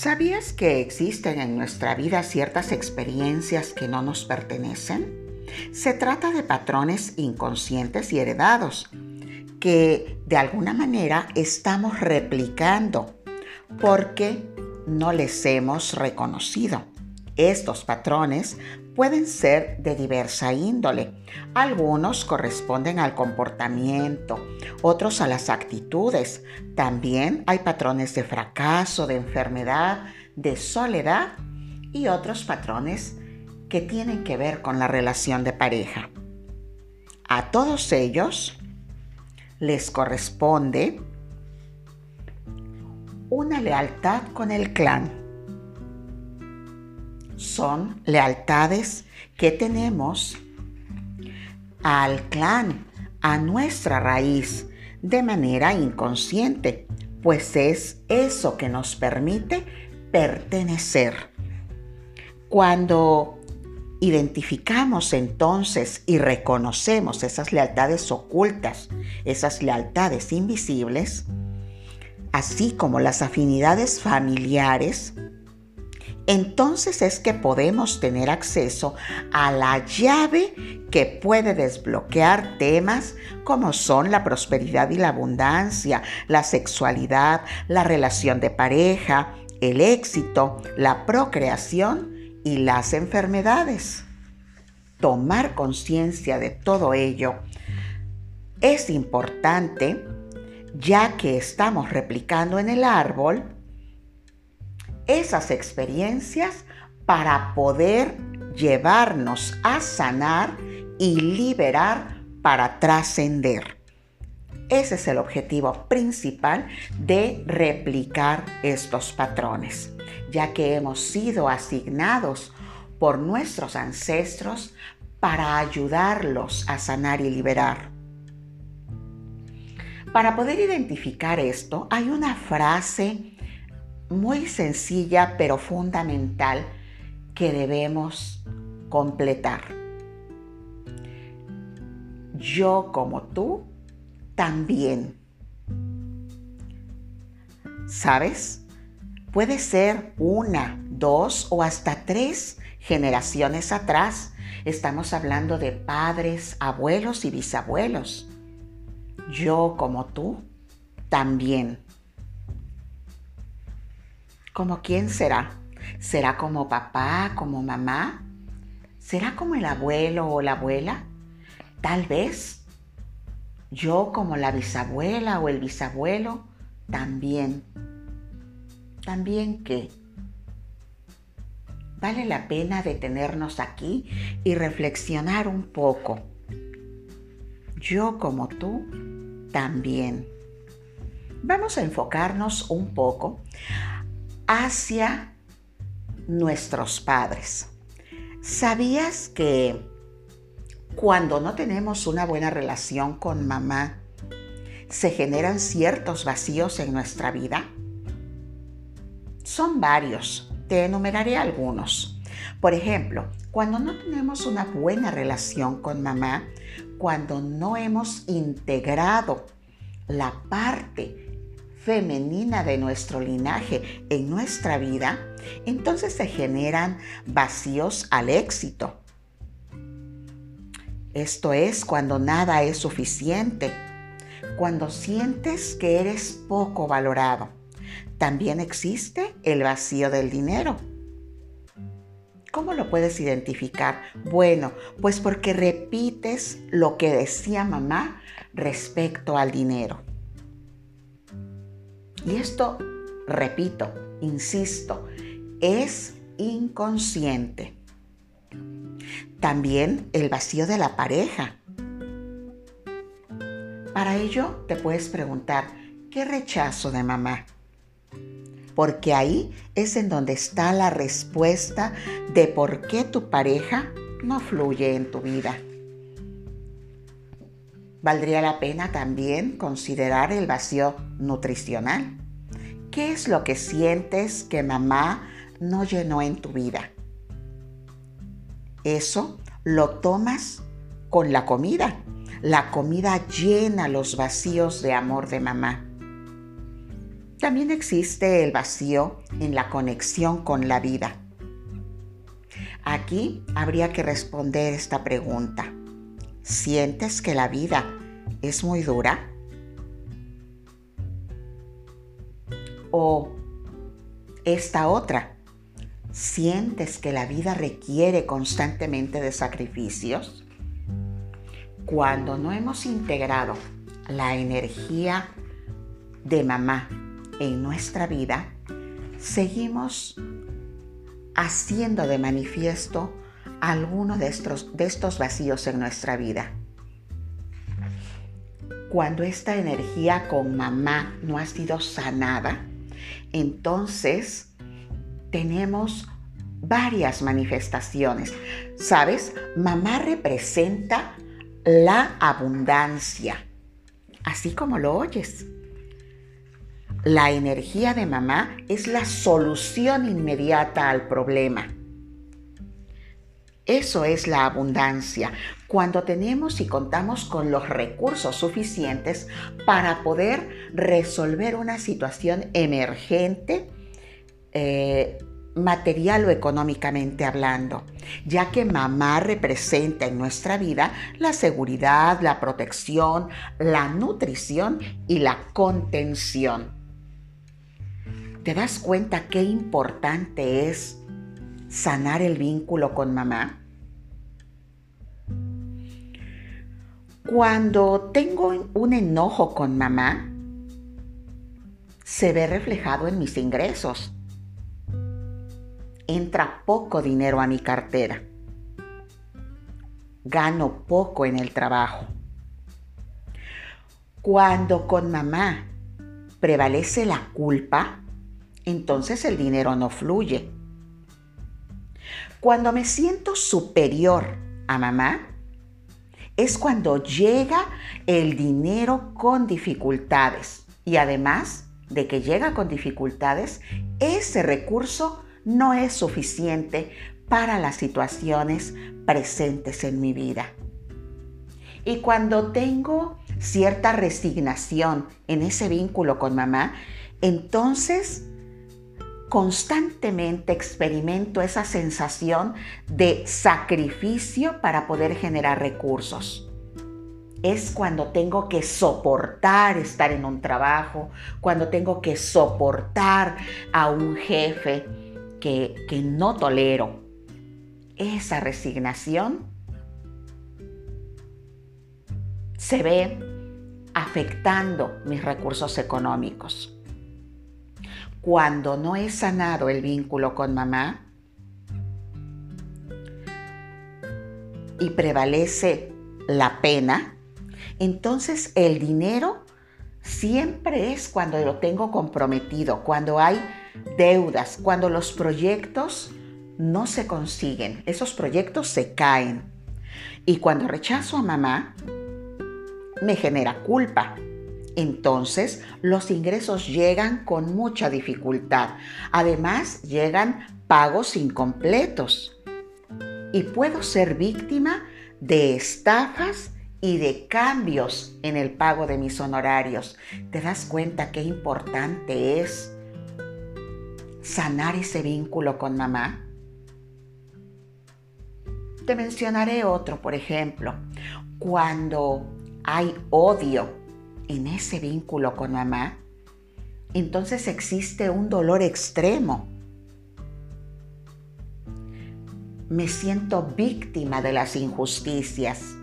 ¿Sabías que existen en nuestra vida ciertas experiencias que no nos pertenecen? Se trata de patrones inconscientes y heredados que de alguna manera estamos replicando porque no les hemos reconocido. Estos patrones pueden ser de diversa índole. Algunos corresponden al comportamiento, otros a las actitudes. También hay patrones de fracaso, de enfermedad, de soledad y otros patrones que tienen que ver con la relación de pareja. A todos ellos les corresponde una lealtad con el clan son lealtades que tenemos al clan, a nuestra raíz, de manera inconsciente, pues es eso que nos permite pertenecer. Cuando identificamos entonces y reconocemos esas lealtades ocultas, esas lealtades invisibles, así como las afinidades familiares, entonces es que podemos tener acceso a la llave que puede desbloquear temas como son la prosperidad y la abundancia, la sexualidad, la relación de pareja, el éxito, la procreación y las enfermedades. Tomar conciencia de todo ello es importante ya que estamos replicando en el árbol esas experiencias para poder llevarnos a sanar y liberar para trascender. Ese es el objetivo principal de replicar estos patrones, ya que hemos sido asignados por nuestros ancestros para ayudarlos a sanar y liberar. Para poder identificar esto, hay una frase muy sencilla pero fundamental que debemos completar. Yo como tú también. ¿Sabes? Puede ser una, dos o hasta tres generaciones atrás. Estamos hablando de padres, abuelos y bisabuelos. Yo como tú también. ¿Como quién será? ¿Será como papá, como mamá? ¿Será como el abuelo o la abuela? Tal vez. Yo como la bisabuela o el bisabuelo, también. ¿También qué? Vale la pena detenernos aquí y reflexionar un poco. Yo como tú, también. Vamos a enfocarnos un poco hacia nuestros padres. ¿Sabías que cuando no tenemos una buena relación con mamá, se generan ciertos vacíos en nuestra vida? Son varios, te enumeraré algunos. Por ejemplo, cuando no tenemos una buena relación con mamá, cuando no hemos integrado la parte femenina de nuestro linaje en nuestra vida, entonces se generan vacíos al éxito. Esto es cuando nada es suficiente, cuando sientes que eres poco valorado. También existe el vacío del dinero. ¿Cómo lo puedes identificar? Bueno, pues porque repites lo que decía mamá respecto al dinero. Y esto, repito, insisto, es inconsciente. También el vacío de la pareja. Para ello te puedes preguntar, ¿qué rechazo de mamá? Porque ahí es en donde está la respuesta de por qué tu pareja no fluye en tu vida. Valdría la pena también considerar el vacío nutricional. ¿Qué es lo que sientes que mamá no llenó en tu vida? Eso lo tomas con la comida. La comida llena los vacíos de amor de mamá. también existe el vacío en la conexión con la vida. Aquí habría que responder esta pregunta. ¿Sientes que la vida es muy dura? O esta otra, ¿sientes que la vida requiere constantemente de sacrificios? Cuando no hemos integrado la energía de mamá en nuestra vida, seguimos haciendo de manifiesto alguno de estos, de estos vacíos en nuestra vida. Cuando esta energía con mamá no ha sido sanada, entonces tenemos varias manifestaciones. ¿Sabes? Mamá representa la abundancia, así como lo oyes. La energía de mamá es la solución inmediata al problema. Eso es la abundancia, cuando tenemos y contamos con los recursos suficientes para poder resolver una situación emergente, eh, material o económicamente hablando, ya que mamá representa en nuestra vida la seguridad, la protección, la nutrición y la contención. ¿Te das cuenta qué importante es sanar el vínculo con mamá? Cuando tengo un enojo con mamá, se ve reflejado en mis ingresos. Entra poco dinero a mi cartera. Gano poco en el trabajo. Cuando con mamá prevalece la culpa, entonces el dinero no fluye. Cuando me siento superior a mamá, es cuando llega el dinero con dificultades. Y además de que llega con dificultades, ese recurso no es suficiente para las situaciones presentes en mi vida. Y cuando tengo cierta resignación en ese vínculo con mamá, entonces constantemente experimento esa sensación de sacrificio para poder generar recursos. Es cuando tengo que soportar estar en un trabajo, cuando tengo que soportar a un jefe que, que no tolero. Esa resignación se ve afectando mis recursos económicos cuando no he sanado el vínculo con mamá y prevalece la pena, entonces el dinero siempre es cuando lo tengo comprometido, cuando hay deudas, cuando los proyectos no se consiguen, esos proyectos se caen. Y cuando rechazo a mamá, me genera culpa, entonces los ingresos llegan con mucha dificultad. Además, llegan pagos incompletos. Y puedo ser víctima de estafas y de cambios en el pago de mis honorarios. ¿Te das cuenta qué importante es sanar ese vínculo con mamá? Te mencionaré otro, por ejemplo, cuando hay odio en ese vínculo con mamá, entonces existe un dolor extremo. Me siento víctima de las injusticias.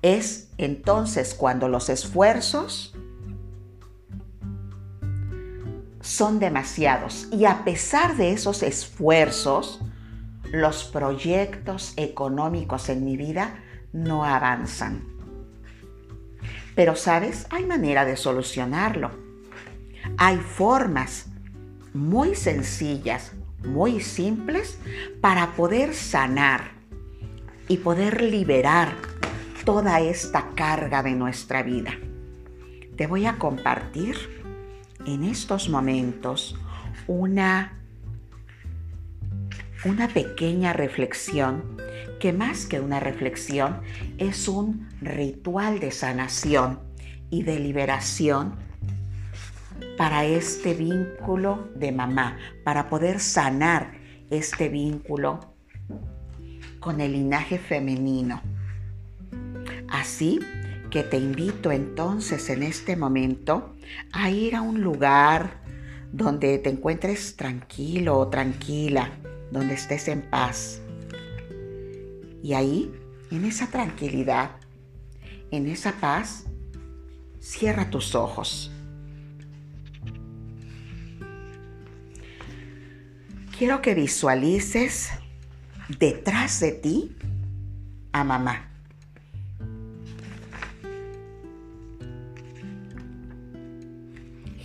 Es entonces cuando los esfuerzos son demasiados y a pesar de esos esfuerzos, los proyectos económicos en mi vida no avanzan. Pero sabes, hay manera de solucionarlo. Hay formas muy sencillas, muy simples para poder sanar y poder liberar toda esta carga de nuestra vida. Te voy a compartir en estos momentos una, una pequeña reflexión que más que una reflexión es un ritual de sanación y de liberación para este vínculo de mamá, para poder sanar este vínculo con el linaje femenino. Así que te invito entonces en este momento a ir a un lugar donde te encuentres tranquilo o tranquila, donde estés en paz. Y ahí, en esa tranquilidad, en esa paz, cierra tus ojos. Quiero que visualices detrás de ti a mamá.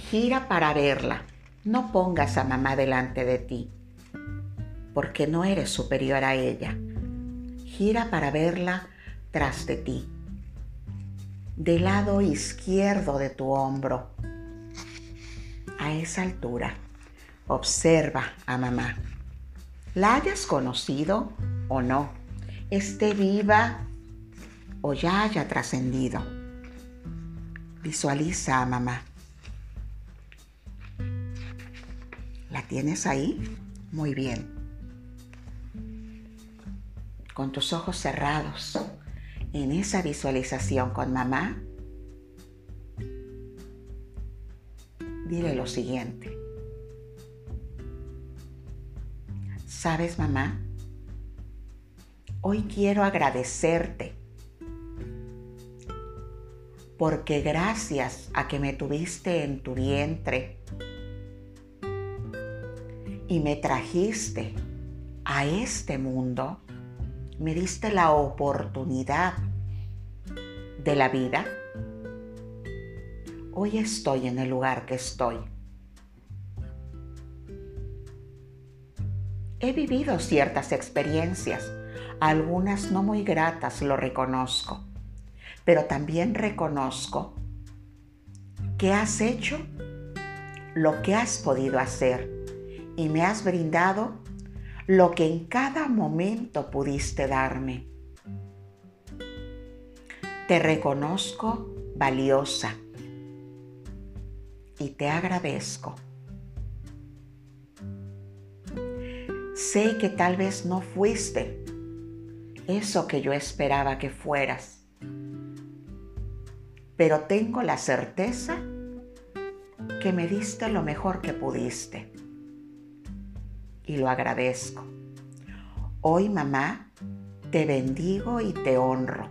Gira para verla. No pongas a mamá delante de ti, porque no eres superior a ella. Gira para verla tras de ti, del lado izquierdo de tu hombro. A esa altura, observa a mamá. La hayas conocido o no, esté viva o ya haya trascendido. Visualiza a mamá. ¿La tienes ahí? Muy bien. Con tus ojos cerrados, en esa visualización con mamá, dile lo siguiente. ¿Sabes, mamá? Hoy quiero agradecerte porque gracias a que me tuviste en tu vientre, y me trajiste a este mundo, me diste la oportunidad de la vida, hoy estoy en el lugar que estoy. He vivido ciertas experiencias, algunas no muy gratas, lo reconozco, pero también reconozco que has hecho lo que has podido hacer y me has brindado lo que en cada momento pudiste darme. Te reconozco valiosa y te agradezco. Sé que tal vez no fuiste eso que yo esperaba que fueras, pero tengo la certeza que me diste lo mejor que pudiste y lo agradezco. Hoy, mamá, te bendigo y te honro.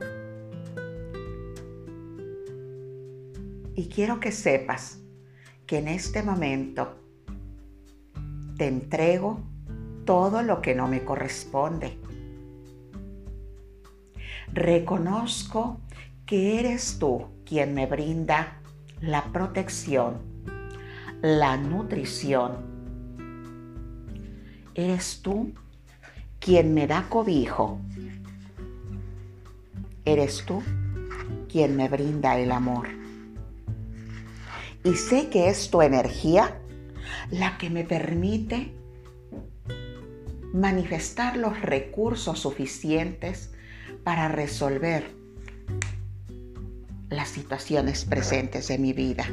Y quiero que sepas que en este momento te entrego todo lo que no me corresponde. Reconozco que eres tú quien me brinda la protección, la nutrición, Eres tú quien me da cobijo. Eres tú quien me brinda el amor. Y sé que es tu energía la que me permite manifestar los recursos suficientes para resolver las situaciones presentes de mi vida.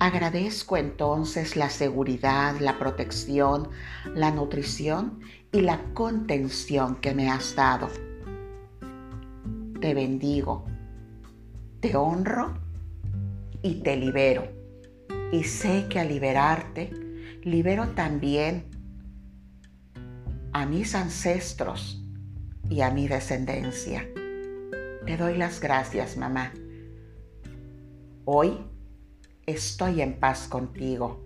Agradezco entonces la seguridad, la protección, la nutrición y la contención que me has dado. Te bendigo, te honro y te libero. Y sé que al liberarte, libero también a mis ancestros y a mi descendencia. Te doy las gracias, mamá. Hoy estoy en paz contigo.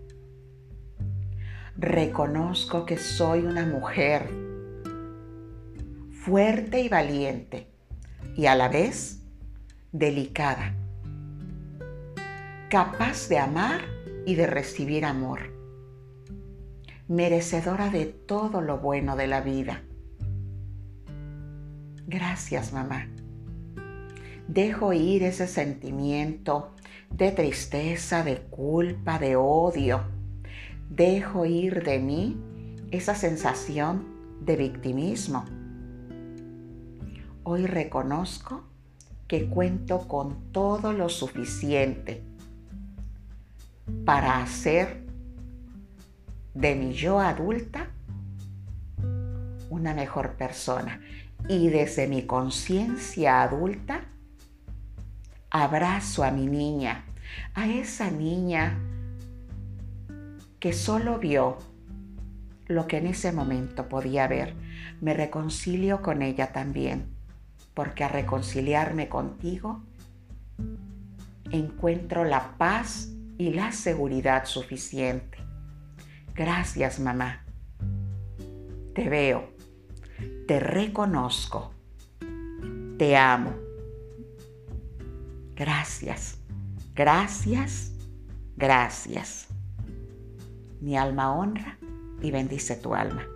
Reconozco que soy una mujer fuerte y valiente y a la vez delicada, capaz de amar y de recibir amor, merecedora de todo lo bueno de la vida. Gracias, mamá. Dejo ir ese sentimiento de tristeza, de culpa, de odio. Dejo ir de mí esa sensación de victimismo. Hoy reconozco que cuento con todo lo suficiente para hacer de mi yo adulta una mejor persona. Y desde mi conciencia adulta, abrazo a mi niña, a esa niña que solo vio lo que en ese momento podía ver. Me reconcilio con ella también, porque a reconciliarme contigo encuentro la paz y la seguridad suficiente. Gracias, mamá. Te veo, te reconozco, te amo. Gracias, gracias, gracias. Mi alma honra y bendice tu alma.